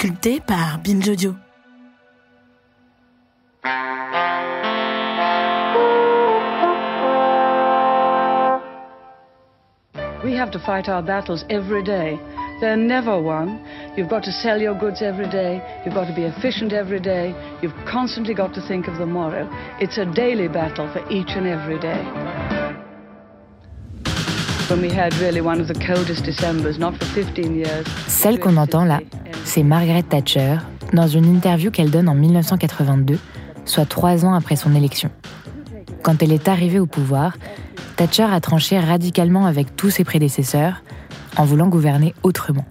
Sculpté par. We have to fight our battles every day. They're never won. You've got to sell your goods every day. You've got to be efficient every day. You've constantly got to think of the morrow. It's a daily battle for each and every day. Celle qu'on entend là, c'est Margaret Thatcher dans une interview qu'elle donne en 1982, soit trois ans après son élection. Quand elle est arrivée au pouvoir, Thatcher a tranché radicalement avec tous ses prédécesseurs en voulant gouverner autrement.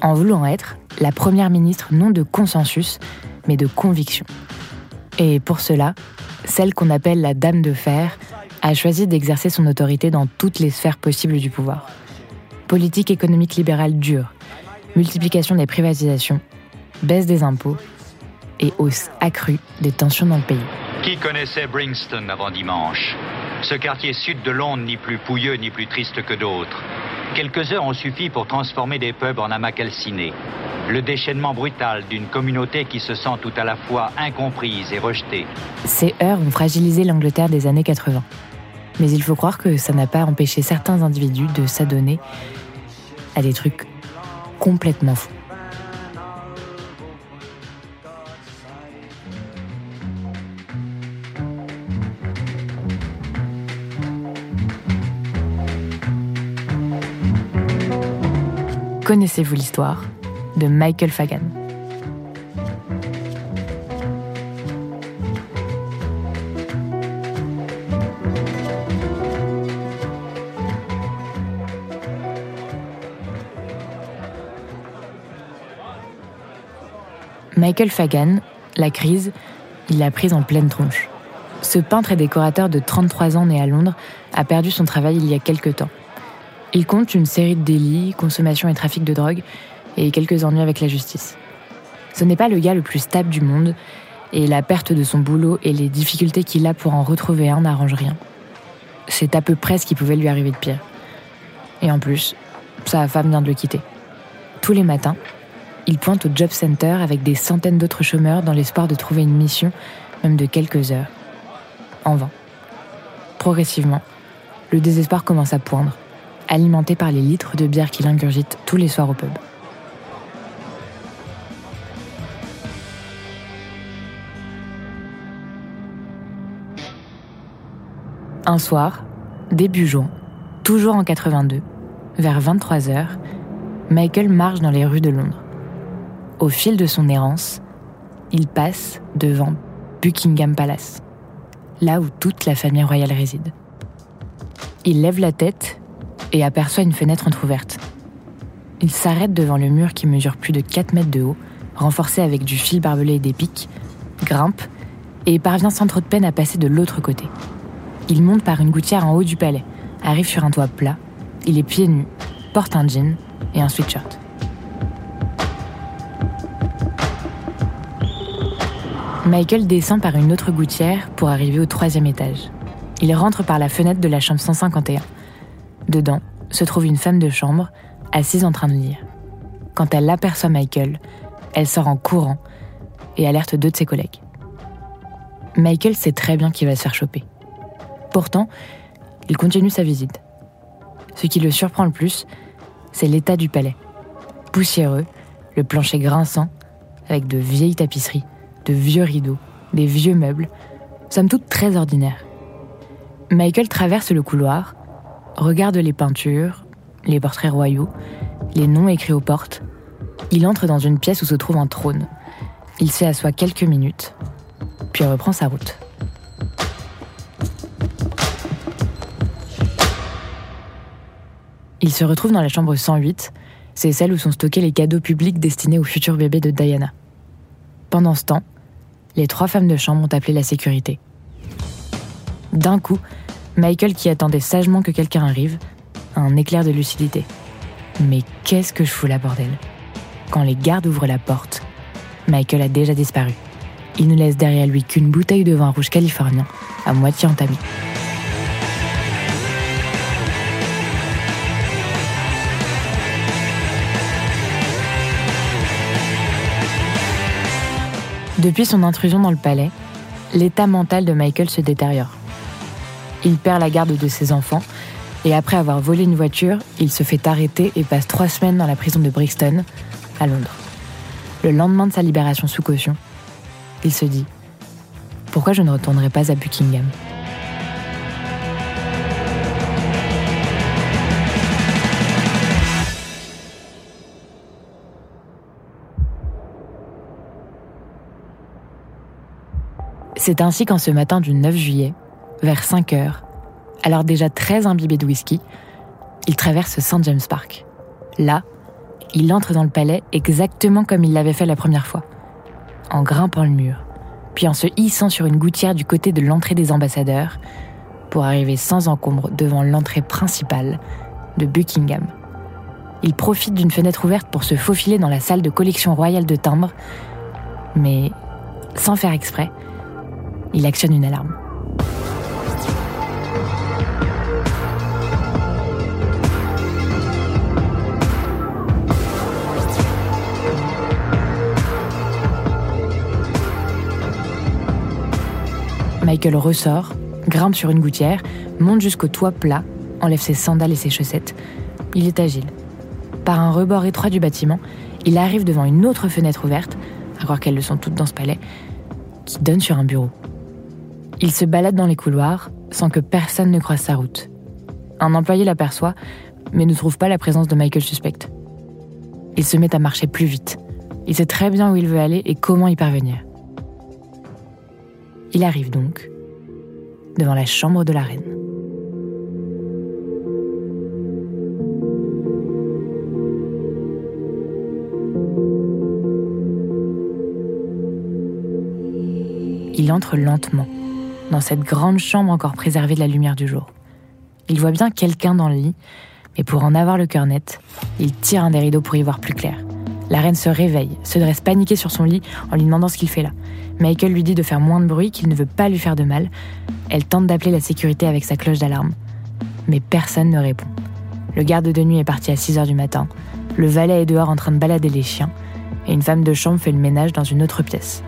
En voulant être la première ministre non de consensus, mais de conviction. Et pour cela, celle qu'on appelle la Dame de Fer a choisi d'exercer son autorité dans toutes les sphères possibles du pouvoir. Politique économique libérale dure, multiplication des privatisations, baisse des impôts et hausse accrue des tensions dans le pays. Qui connaissait Bringston avant dimanche? Ce quartier sud de Londres, ni plus pouilleux ni plus triste que d'autres. Quelques heures ont suffi pour transformer des pubs en amas calcinés. Le déchaînement brutal d'une communauté qui se sent tout à la fois incomprise et rejetée. Ces heures ont fragilisé l'Angleterre des années 80. Mais il faut croire que ça n'a pas empêché certains individus de s'adonner à des trucs complètement fous. Connaissez-vous l'histoire de Michael Fagan? Michael Fagan, la crise, il l'a prise en pleine tronche. Ce peintre et décorateur de 33 ans né à Londres a perdu son travail il y a quelque temps. Il compte une série de délits, consommation et trafic de drogue, et quelques ennuis avec la justice. Ce n'est pas le gars le plus stable du monde, et la perte de son boulot et les difficultés qu'il a pour en retrouver un n'arrangent rien. C'est à peu près ce qui pouvait lui arriver de pire. Et en plus, sa femme vient de le quitter. Tous les matins, il pointe au job center avec des centaines d'autres chômeurs dans l'espoir de trouver une mission, même de quelques heures. En vain. Progressivement, le désespoir commence à poindre alimenté par les litres de bière qu'il ingurgite tous les soirs au pub. Un soir, début juin, toujours en 82, vers 23h, Michael marche dans les rues de Londres. Au fil de son errance, il passe devant Buckingham Palace, là où toute la famille royale réside. Il lève la tête et aperçoit une fenêtre entr'ouverte. Il s'arrête devant le mur qui mesure plus de 4 mètres de haut, renforcé avec du fil barbelé et des pics, grimpe et parvient sans trop de peine à passer de l'autre côté. Il monte par une gouttière en haut du palais, arrive sur un toit plat, il est pieds nus, porte un jean et un sweatshirt. Michael descend par une autre gouttière pour arriver au troisième étage. Il rentre par la fenêtre de la chambre 151 Dedans se trouve une femme de chambre, assise en train de lire. Quand elle aperçoit Michael, elle sort en courant et alerte deux de ses collègues. Michael sait très bien qu'il va se faire choper. Pourtant, il continue sa visite. Ce qui le surprend le plus, c'est l'état du palais. Poussiéreux, le plancher grinçant, avec de vieilles tapisseries, de vieux rideaux, des vieux meubles, somme toute très ordinaires. Michael traverse le couloir regarde les peintures, les portraits royaux, les noms écrits aux portes. Il entre dans une pièce où se trouve un trône. Il s'y assoit quelques minutes, puis reprend sa route. Il se retrouve dans la chambre 108, c'est celle où sont stockés les cadeaux publics destinés au futur bébé de Diana. Pendant ce temps, les trois femmes de chambre ont appelé la sécurité. D'un coup, Michael, qui attendait sagement que quelqu'un arrive, a un éclair de lucidité. Mais qu'est-ce que je fous là, bordel? Quand les gardes ouvrent la porte, Michael a déjà disparu. Il ne laisse derrière lui qu'une bouteille de vin rouge californien, à moitié entamée. Depuis son intrusion dans le palais, l'état mental de Michael se détériore. Il perd la garde de ses enfants et après avoir volé une voiture, il se fait arrêter et passe trois semaines dans la prison de Brixton, à Londres. Le lendemain de sa libération sous caution, il se dit Pourquoi je ne retournerai pas à Buckingham? C'est ainsi qu'en ce matin du 9 juillet, vers 5 heures, alors déjà très imbibé de whisky, il traverse St. James Park. Là, il entre dans le palais exactement comme il l'avait fait la première fois, en grimpant le mur, puis en se hissant sur une gouttière du côté de l'entrée des ambassadeurs, pour arriver sans encombre devant l'entrée principale de Buckingham. Il profite d'une fenêtre ouverte pour se faufiler dans la salle de collection royale de timbres, mais sans faire exprès, il actionne une alarme. Michael ressort, grimpe sur une gouttière, monte jusqu'au toit plat, enlève ses sandales et ses chaussettes. Il est agile. Par un rebord étroit du bâtiment, il arrive devant une autre fenêtre ouverte, à croire qu'elles le sont toutes dans ce palais, qui donne sur un bureau. Il se balade dans les couloirs sans que personne ne croise sa route. Un employé l'aperçoit, mais ne trouve pas la présence de Michael suspecte. Il se met à marcher plus vite. Il sait très bien où il veut aller et comment y parvenir. Il arrive donc devant la chambre de la reine. Il entre lentement dans cette grande chambre encore préservée de la lumière du jour. Il voit bien quelqu'un dans le lit, mais pour en avoir le cœur net, il tire un des rideaux pour y voir plus clair. La reine se réveille, se dresse paniquée sur son lit en lui demandant ce qu'il fait là. Michael lui dit de faire moins de bruit, qu'il ne veut pas lui faire de mal. Elle tente d'appeler la sécurité avec sa cloche d'alarme. Mais personne ne répond. Le garde de nuit est parti à 6 heures du matin. Le valet est dehors en train de balader les chiens. Et une femme de chambre fait le ménage dans une autre pièce.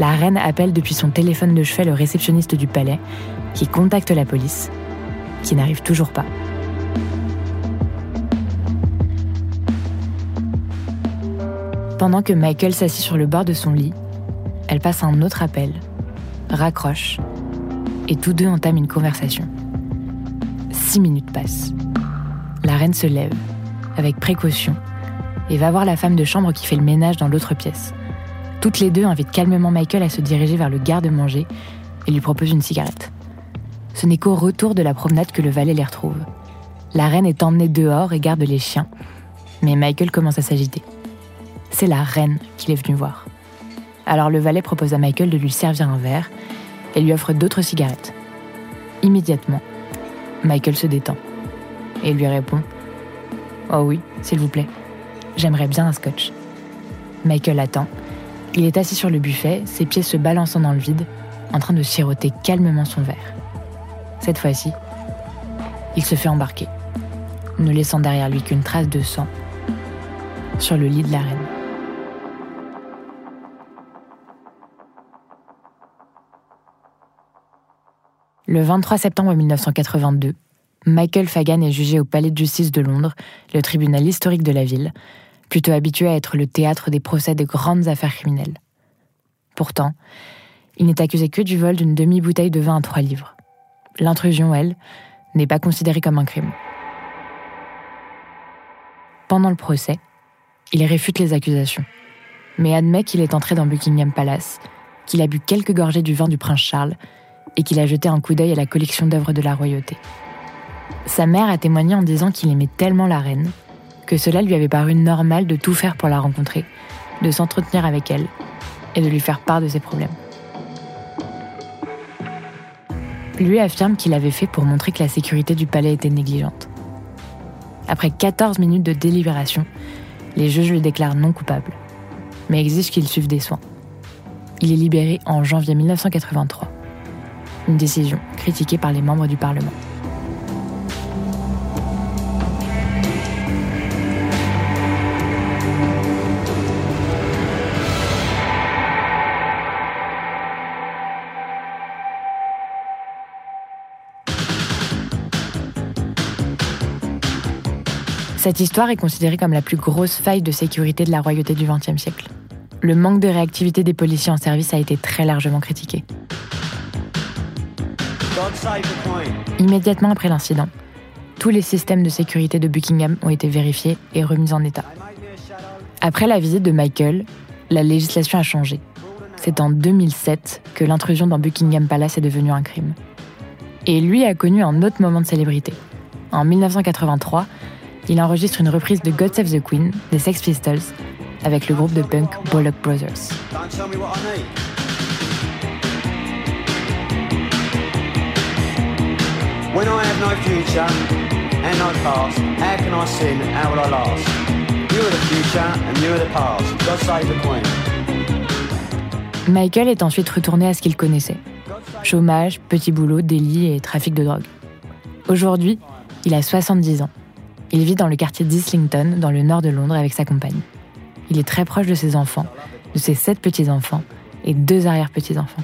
La reine appelle depuis son téléphone de chevet le réceptionniste du palais, qui contacte la police, qui n'arrive toujours pas. Pendant que Michael s'assit sur le bord de son lit, elle passe un autre appel, raccroche, et tous deux entament une conversation. Six minutes passent. La reine se lève, avec précaution, et va voir la femme de chambre qui fait le ménage dans l'autre pièce. Toutes les deux invitent calmement Michael à se diriger vers le garde-manger et lui proposent une cigarette. Ce n'est qu'au retour de la promenade que le valet les retrouve. La reine est emmenée dehors et garde les chiens, mais Michael commence à s'agiter. C'est la reine qu'il est venu voir. Alors le valet propose à Michael de lui servir un verre et lui offre d'autres cigarettes. Immédiatement, Michael se détend et lui répond Oh oui, s'il vous plaît, j'aimerais bien un scotch. Michael attend il est assis sur le buffet, ses pieds se balançant dans le vide, en train de siroter calmement son verre. Cette fois-ci, il se fait embarquer, ne laissant derrière lui qu'une trace de sang sur le lit de la reine. Le 23 septembre 1982, Michael Fagan est jugé au Palais de justice de Londres, le tribunal historique de la ville, plutôt habitué à être le théâtre des procès de grandes affaires criminelles. Pourtant, il n'est accusé que du vol d'une demi-bouteille de vin à trois livres. L'intrusion, elle, n'est pas considérée comme un crime. Pendant le procès, il réfute les accusations, mais admet qu'il est entré dans Buckingham Palace, qu'il a bu quelques gorgées du vin du prince Charles et qu'il a jeté un coup d'œil à la collection d'œuvres de la royauté. Sa mère a témoigné en disant qu'il aimait tellement la reine que cela lui avait paru normal de tout faire pour la rencontrer, de s'entretenir avec elle et de lui faire part de ses problèmes. Lui affirme qu'il avait fait pour montrer que la sécurité du palais était négligente. Après 14 minutes de délibération, les juges le déclarent non coupable, mais exigent qu'il suive des soins. Il est libéré en janvier 1983. Une décision critiquée par les membres du Parlement. Cette histoire est considérée comme la plus grosse faille de sécurité de la royauté du XXe siècle. Le manque de réactivité des policiers en service a été très largement critiqué. Immédiatement après l'incident, tous les systèmes de sécurité de Buckingham ont été vérifiés et remis en état. Après la visite de Michael, la législation a changé. C'est en 2007 que l'intrusion dans Buckingham Palace est devenue un crime. Et lui a connu un autre moment de célébrité. En 1983, il enregistre une reprise de God Save the Queen des Sex Pistols avec le groupe de punk Bollock Brothers. When I have no future and no past, how can I sin? How will I last? You are the future and you are the past. God save the Queen. Michael est ensuite retourné à ce qu'il connaissait. Chômage, petit boulot, délit et trafic de drogue. Aujourd'hui, il a 70 ans. Il vit dans le quartier d'Islington, dans le nord de Londres, avec sa compagne. Il est très proche de ses enfants, de ses sept petits-enfants et deux arrière-petits-enfants.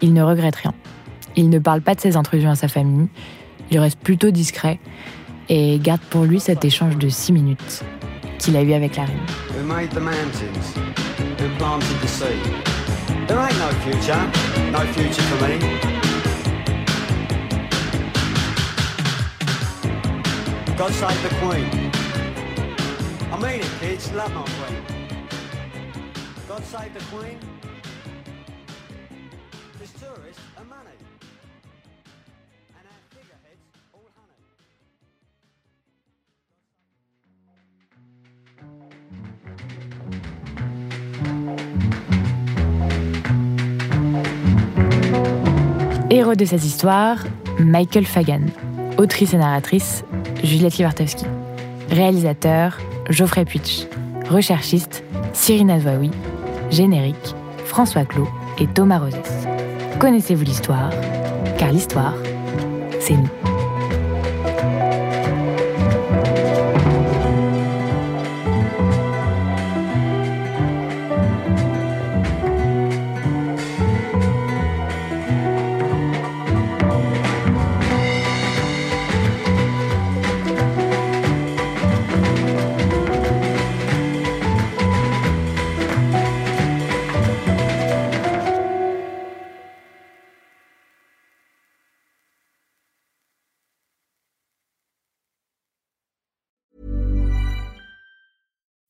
Il ne regrette rien. Il ne parle pas de ses intrusions à sa famille, il reste plutôt discret et garde pour lui cet échange de six minutes qu'il a eu avec la reine. God save the Queen. I mean it, kids. Love my Queen. God save the Queen. This tourists are money. Héros de cette histoire, Michael Fagan, autrice et narratrice, Juliette Livartowski. Réalisateur, Geoffrey Puitch. Recherchiste, Cyrina Zouaoui. Générique, François Clot et Thomas Rosès. Connaissez-vous l'histoire? Car l'histoire, c'est nous.